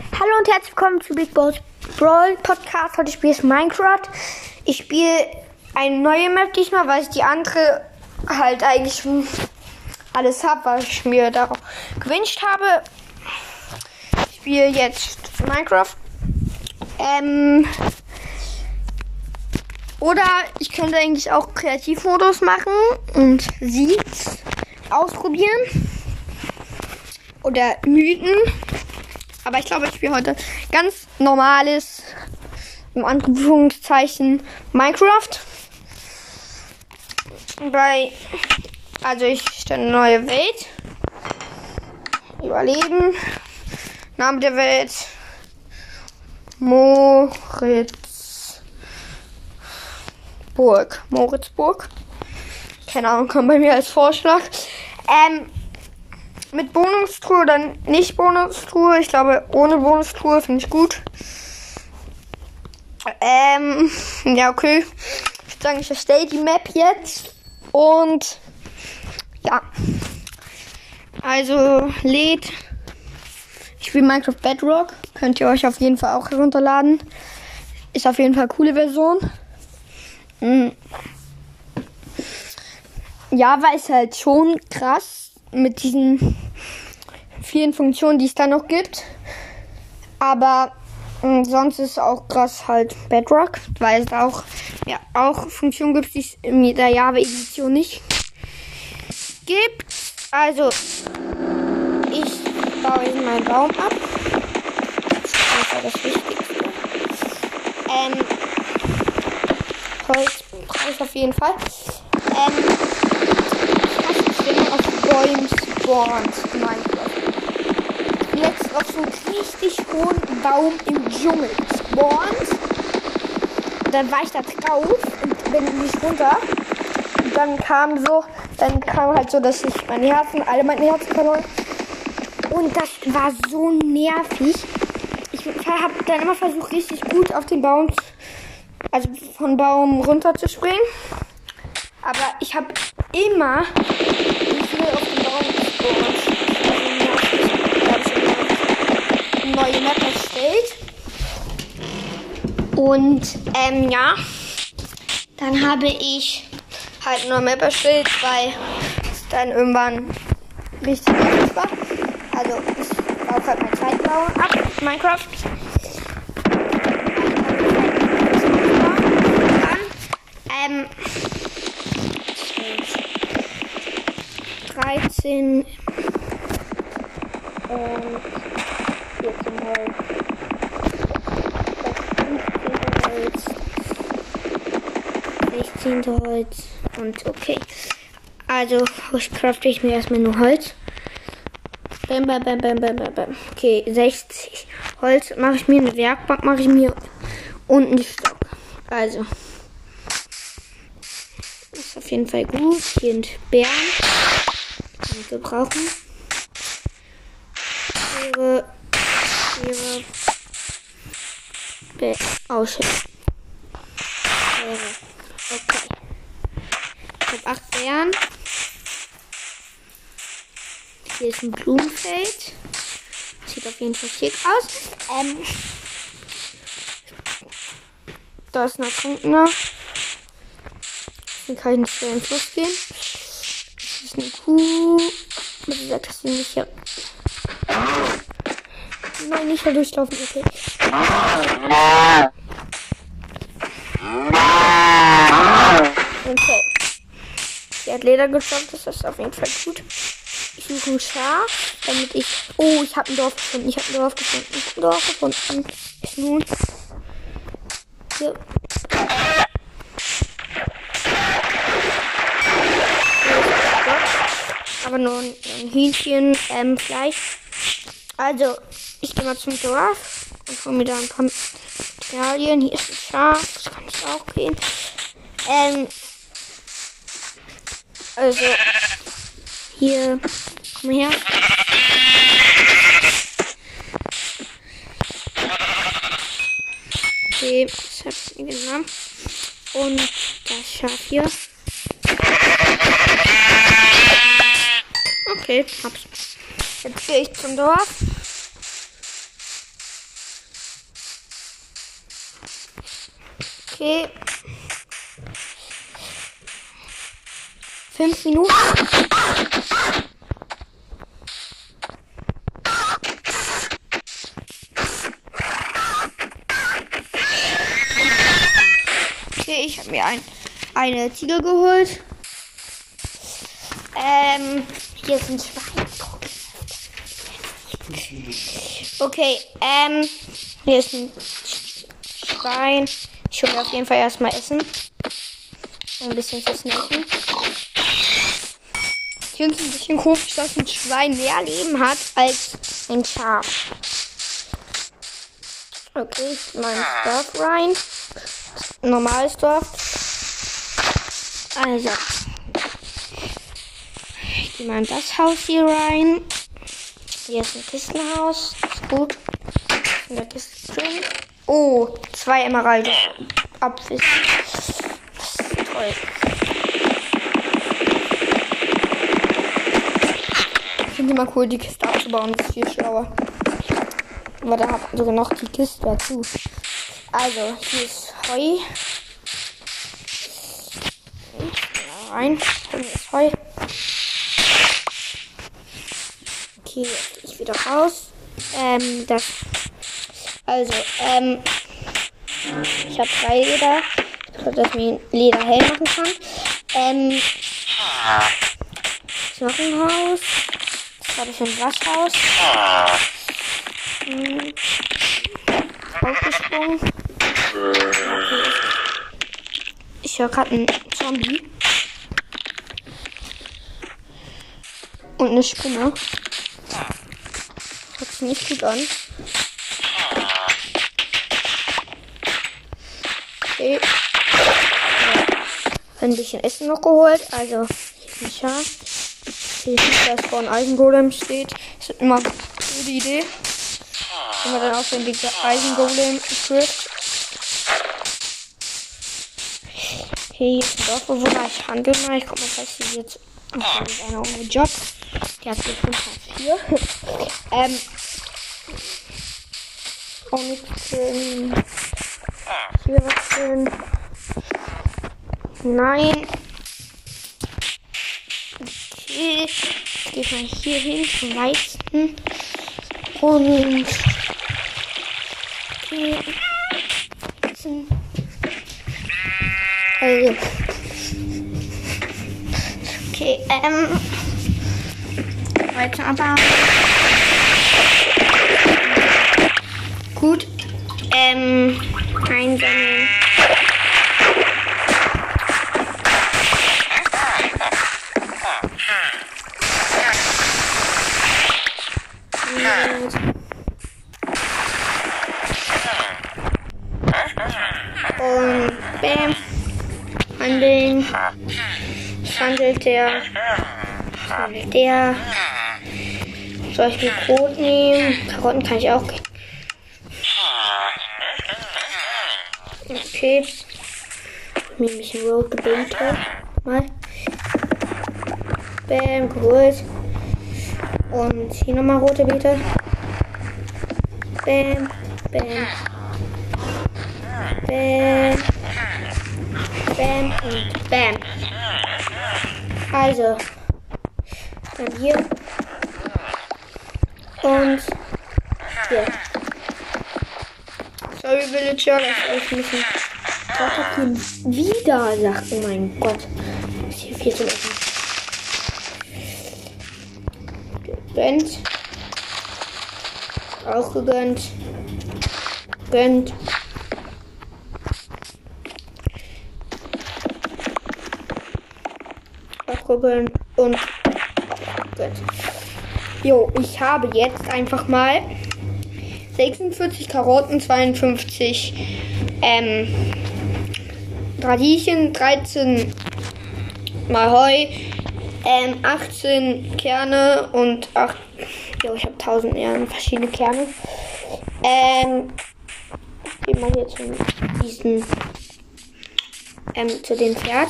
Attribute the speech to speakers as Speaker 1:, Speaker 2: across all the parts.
Speaker 1: Hallo und herzlich willkommen zu Big Boss Brawl Podcast. Heute spiele ich Minecraft. Ich spiele eine neue Map diesmal, weil ich die andere halt eigentlich schon alles habe, was ich mir darauf gewünscht habe. Ich spiele jetzt Minecraft. Ähm, oder ich könnte eigentlich auch Kreativmodus machen und Seeds ausprobieren. Oder Mythen. Aber ich glaube, ich spiele heute ganz normales, im Anführungszeichen, Minecraft. Bei, also ich stelle eine neue Welt. Überleben. Name der Welt. Moritz. Burg. Moritzburg. Keine Ahnung, kommt bei mir als Vorschlag. Ähm, mit Bonustruhe oder nicht Bonustruhe. Ich glaube, ohne Bonustruhe finde ich gut. Ähm, ja, okay. Ich würde sagen, ich erstelle die Map jetzt. Und ja. Also lädt. Ich spiele Minecraft Bedrock. Könnt ihr euch auf jeden Fall auch herunterladen. Ist auf jeden Fall eine coole Version. Mhm. Java ist halt schon krass mit diesen vielen Funktionen, die es da noch gibt. Aber mh, sonst ist auch krass halt Bedrock, weil es auch, ja, auch Funktionen gibt, die es in der Java-Edition nicht gibt. Also, ich baue jetzt meinen Baum ab. Das ist das Wichtigste. Ähm, Holz brauche ich auf jeden Fall. Ähm, ich hasse es, wenn man auf Bäumen spawnt in Minecraft. Ich bin jetzt auf so einem richtig hohen Baum im Dschungel spawnt. Dann war ich da drauf und bin nicht runter. Und dann kam so, dann kam halt so, dass ich meine Herzen, alle meine Herzen verloren. Und das war so nervig. Ich habe dann immer versucht, richtig gut auf den Baum, also von Baum runter zu springen. Aber ich habe immer Also, neue Map erstellt. Und ähm, ja, dann habe ich halt neue Map erstellt, weil es dann irgendwann richtig wichtig war. Also ich baue halt mein zweiten Bau ab, Minecraft. Dann, ähm, 13 und 14 Holz. 15 Holz. 16 Holz. Und okay. Also crafte ich mir erstmal nur Holz. Bam, bam, bam, bam, bam, bam. Okay, 60 Holz mache ich mir eine Werkbank, mache ich mir unten die Stock. Also. Das ist auf jeden Fall gut. Hier sind Bären. Kann wir brauchen. Ihre. Ihre. Bä Ausschüsse. Okay. Ich habe acht Bären. Hier ist ein Blumenfeld. Sieht auf jeden Fall schick aus. Ähm, da ist ein Ertrunkener. Dann kann ich nicht schnell ins Fluss gehen. Ist eine Kuh. Wie gesagt, das sind nicht hier. Nein, nicht hier durchlaufen, okay. Okay. Die hat Leder gestoppt, das ist auf jeden Fall gut. Ich suche ein Schaf, damit ich. Oh, ich habe ein Dorf gefunden. Ich habe ein Dorf gefunden. Ich habe ein Dorf gefunden. Ist nun. Hier. Aber nur ein, ein ähm, Fleisch. Also, ich gehe mal zum Dorf und hole mir da ein paar Materialien. Hier ist ein Schaf, das kann ich auch gehen. Ähm, also, hier, komm her. Okay, das ich mir genommen. Und das Schaf hier. Okay, hab's. Jetzt gehe ich zum Dorf. Okay. Fünf Minuten. Okay, ich habe mir ein, eine Ziege geholt. Ähm, hier sind Schweine. Okay, ähm, hier ist ein Schwein. Ich mir auf jeden Fall erstmal Essen. Ein bisschen zu snacken. Ich finde es ein bisschen komisch, dass ein Schwein mehr Leben hat als ein Schaf. Okay, ich mein Dorf rein. Normales Dorf. Also. Gehe mal in das Haus hier rein. Hier ist ein Kistenhaus. Ist gut. In der Kiste drin. Oh, zwei Emeralde. Apfel. Toll. Ich finde immer cool, die Kiste abzubauen. Das ist viel schlauer. Aber da hat sogar noch die Kiste dazu. Also, hier ist Heu. Rein. Hier ist Heu. Okay, jetzt gehe ich wieder raus. Ähm, das. Also, ähm. Ich habe drei Leder. Ich glaube, dass ich mir Leder hell machen kann. Ähm. Ist noch ein Haus. Das habe ich ein Waschhaus. Hm. Aufgesprungen. Ich höre gerade einen Zombie. Und eine Spinne. Sich nicht gut an. Okay. Ja. Ein bisschen Essen noch geholt. Also, ein Schaf. Hier ist das vor ein Eisengolem steht. Das ist immer eine gute Idee. Wenn man dann auch dieser Eisengolem trifft. Okay, hier ist ein Dorfbewohner. Ich handel mal. Ich guck mal, was hier jetzt. Okay, einer ohne Job. Der hat so 5 4. ähm. Auch nichts. Hier was drin. Nein. Okay. Ich gehe mal hier hin zum Weizen. Und. Okay. Weizen. Also. Okay, ähm. Weiter aber. Gut. Ähm. Einsammeln. Und bam. Handeln. Handelt der. Handelt der. Soll ich mir Brot nehmen? Karotten kann ich auch. Okay. Mir ein bisschen Road gebetet. Mal. Bam, geholt. Und hier nochmal rote Beete. Bam, bam. Bam. Bam und bam. Also. Dann hier. Und hier. Sorry, Villager, dass ich ein bisschen weiterkommen. Wieder, sagt, mein Gott. Ist hier viel zu essen. Gegönnt. Auch gegönnt. Gönnt. Auch gegönnt. Und gönnt. Jo, ich habe jetzt einfach mal 46 Karotten, 52 ähm, Radieschen, 13 mal Heu, ähm, 18 Kerne und 8, jo, ich habe 1000 ja, verschiedene Kerne. Ähm, gehen wir hier zu diesen, ähm, zu dem Pferd.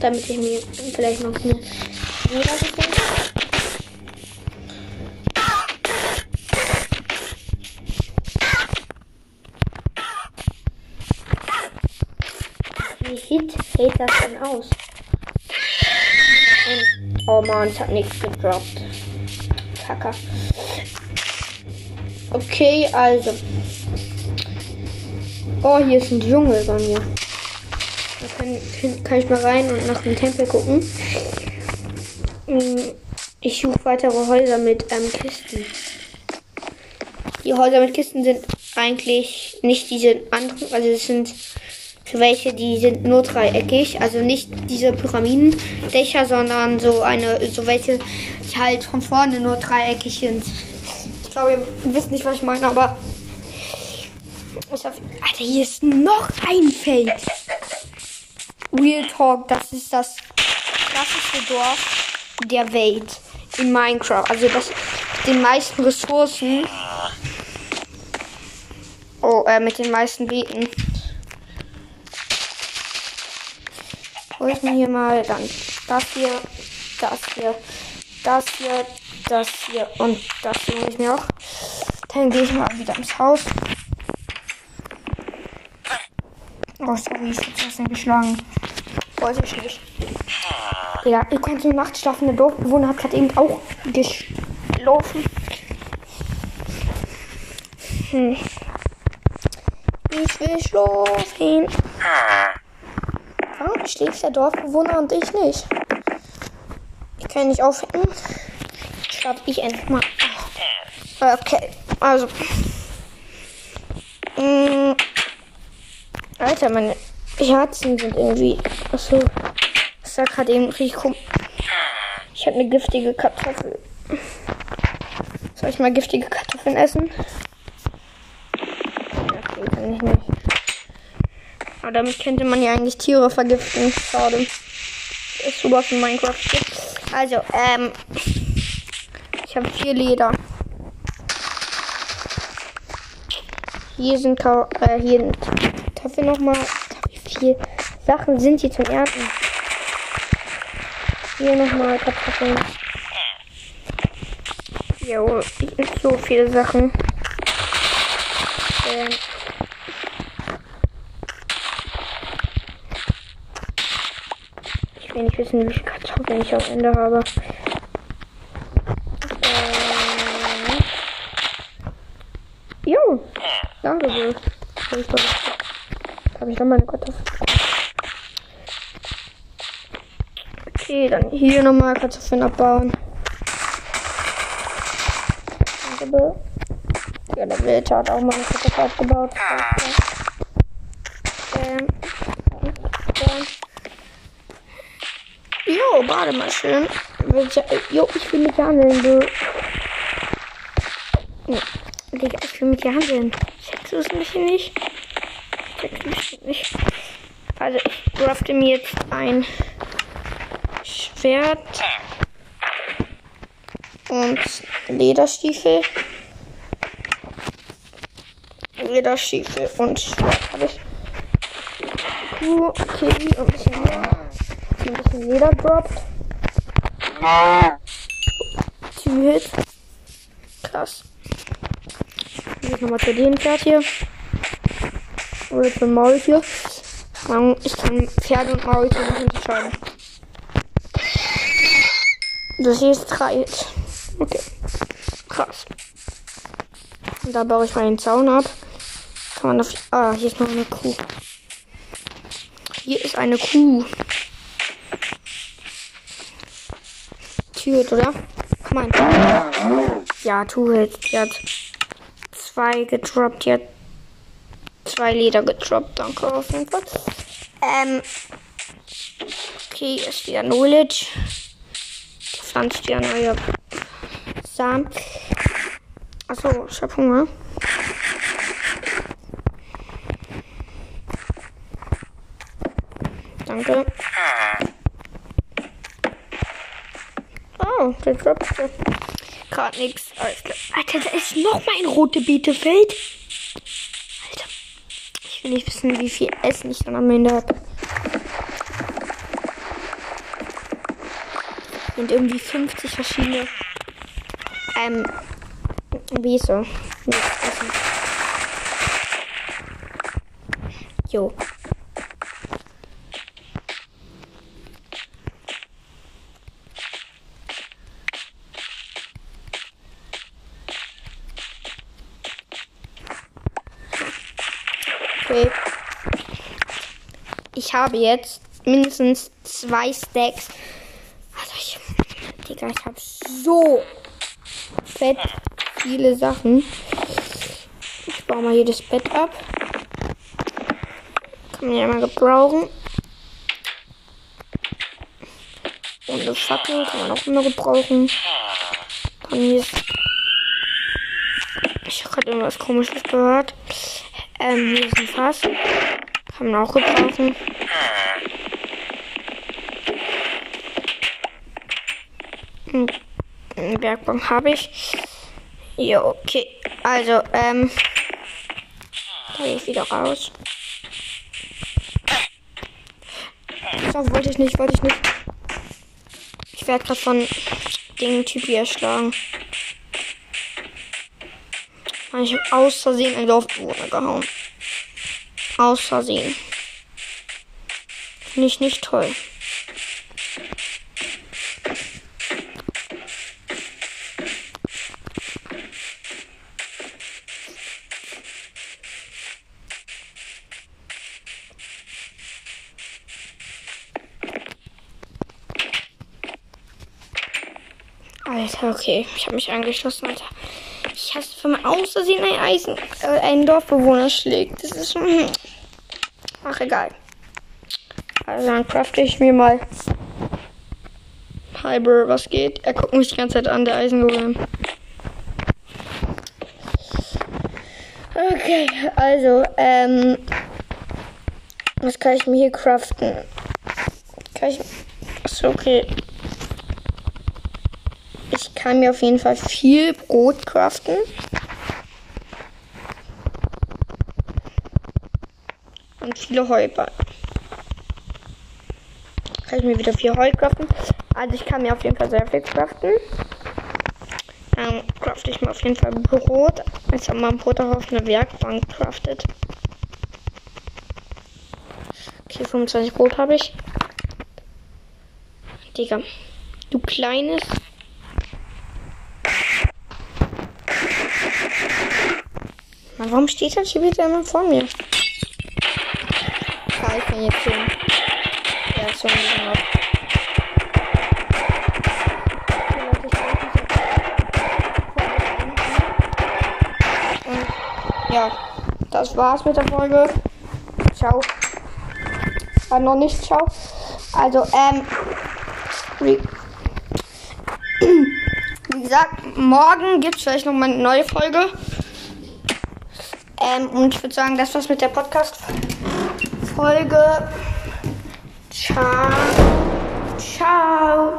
Speaker 1: Damit ich mir vielleicht noch eine Leder sieht das denn aus? Und, oh man, es hat nichts gedroppt. Kacker. Okay, also. Oh, hier ist ein Dschungel bei mir. Da kann, kann ich mal rein und nach dem Tempel gucken. Hm, ich suche weitere Häuser mit ähm, Kisten. Die Häuser mit Kisten sind eigentlich nicht diese anderen, also es sind welche, die sind nur dreieckig, also nicht diese Pyramidendächer, sondern so eine, so welche, die halt von vorne nur dreieckig sind. Ich glaube, ihr wisst nicht, was ich meine, aber ich hab, Alter, hier ist noch ein Feld. Real Talk, das ist das klassischste Dorf der Welt in Minecraft. Also das mit den meisten Ressourcen. Oh, äh, mit den meisten Beeten. Hol ich mir hier mal dann das hier, das hier, das hier, das hier und das hier hole ich mir auch. Dann gehe ich mal wieder ins Haus. Oh, sorry, ich hab das nicht geschlagen. Wollte ich nicht. Ja, ihr könnt so nachts schlafen. Der Dorfbewohner hat gerade eben auch geschlafen. Hm. Ich will schlafen. Schläft der Dorfbewohner und ich nicht? Ich kann nicht aufhängen. Schlaf ich endlich mal. Okay, also. Mm. Alter, meine Herzen sind irgendwie. Achso. Das war gerade eben richtig komisch. Ich habe eine giftige Kartoffel. Soll ich mal giftige Kartoffeln essen? Okay, kann ich nicht. Aber damit könnte man ja eigentlich Tiere vergiften. Schade. Ist super für Minecraft Also, ähm. Ich habe vier Leder. Hier sind, Ka äh, hier sind Kartoffeln nochmal. Wie viele Sachen sind hier zum Ernten? Hier nochmal Kartoffeln. Jo, so viele Sachen. Ähm. Ich will nicht wissen, wie viele Kartoffeln ich am Ende habe. Ähm. Jo, danke sehr. Habe ich noch meine Kartoffeln. Okay, dann hier nochmal Kartoffeln abbauen. Ja, der Wilde hat auch mal eine Kartoffel abgebaut. Ähm. Dann. Jo, warte mal schön. Jo, ich will mit dir handeln, du. Digga, ich will mit dir handeln. Checkst du es mich nicht? Checkst du mich nicht? Also, ich crafte mir jetzt ein Schwert und Lederstiefel. Lederstiefel und Schwert habe ich. Okay, und ein bisschen, ein bisschen Leder droppt. Two Hit. Krass. Jetzt nochmal zu dem Pferd hier. Oder zum Maultier. Ich kann Pferde und Maultier nicht unterscheiden. Das hier ist drei. Okay. Krass. Und da baue ich mal den Zaun ab. Kann man auf. Ah, hier ist noch eine Kuh. Hier ist eine Kuh. Tür, oder? Komm mal. Ja, tu jetzt. Die hat zwei gedroppt. Die hat zwei Leder gedroppt. Danke auf jeden Fall. Ähm. Okay, ist wieder Knowledge pflanzt ja neue Samen. Achso, ich hab Hunger. Danke. Oh, der droppt gerade nichts. Alter, da ist noch mal ein rote Beetefeld. Alter. Ich will nicht wissen, wie viel Essen ich dann am Ende habe. Und irgendwie 50 verschiedene ähm wie so. Jo. Okay. Ich habe jetzt mindestens zwei Stacks. Also ich. Digga, ich habe so fett viele Sachen. Ich baue mal jedes Bett ab. Kann man ja mal gebrauchen. Und eine Fackel kann man auch immer gebrauchen. Dann hier. Ich habe gerade irgendwas komisches gehört. Ähm, hier ist ein Fass. Kann man auch gebrauchen. Eine Bergbank habe ich. Ja, okay. Also, ähm. Da gehe ich wieder raus. So, wollte ich nicht, wollte ich nicht. Ich werde gerade von dem Typ hier erschlagen. Ich habe aus Versehen ein Dorfbewohner gehauen. Aus Versehen. Finde ich nicht toll. Alter, okay. Ich habe mich angeschlossen, Alter. Ich hasse, wenn man aus ein Eisen, äh, einen Dorfbewohner schlägt. Das ist. Hm. Ach, egal. Also dann crafte ich mir mal. Hyber, was geht? Er guckt mich die ganze Zeit an, der Eisengolem. Okay, also, ähm. Was kann ich mir hier craften? Kann ich. Achso, okay. Ich kann mir auf jeden Fall viel Brot craften. Und viele Heuballen. Kann ich mir wieder viel Heu craften. Also ich kann mir auf jeden Fall sehr viel craften. Dann crafte ich mir auf jeden Fall Brot. Jetzt haben wir ein Brot auch auf eine Werkbank craftet. Okay, 25 Brot habe ich. Digga. Du kleines warum steht das hier wieder immer vor mir? Ja, ich bin jetzt hin. Ja, so ein bisschen. Und ja, das war's mit der Folge. Ciao. War noch nicht ciao. Also, ähm, wie, wie gesagt, morgen gibt's vielleicht noch mal eine neue Folge. Ähm, und ich würde sagen, das war's mit der Podcast-Folge. Ciao.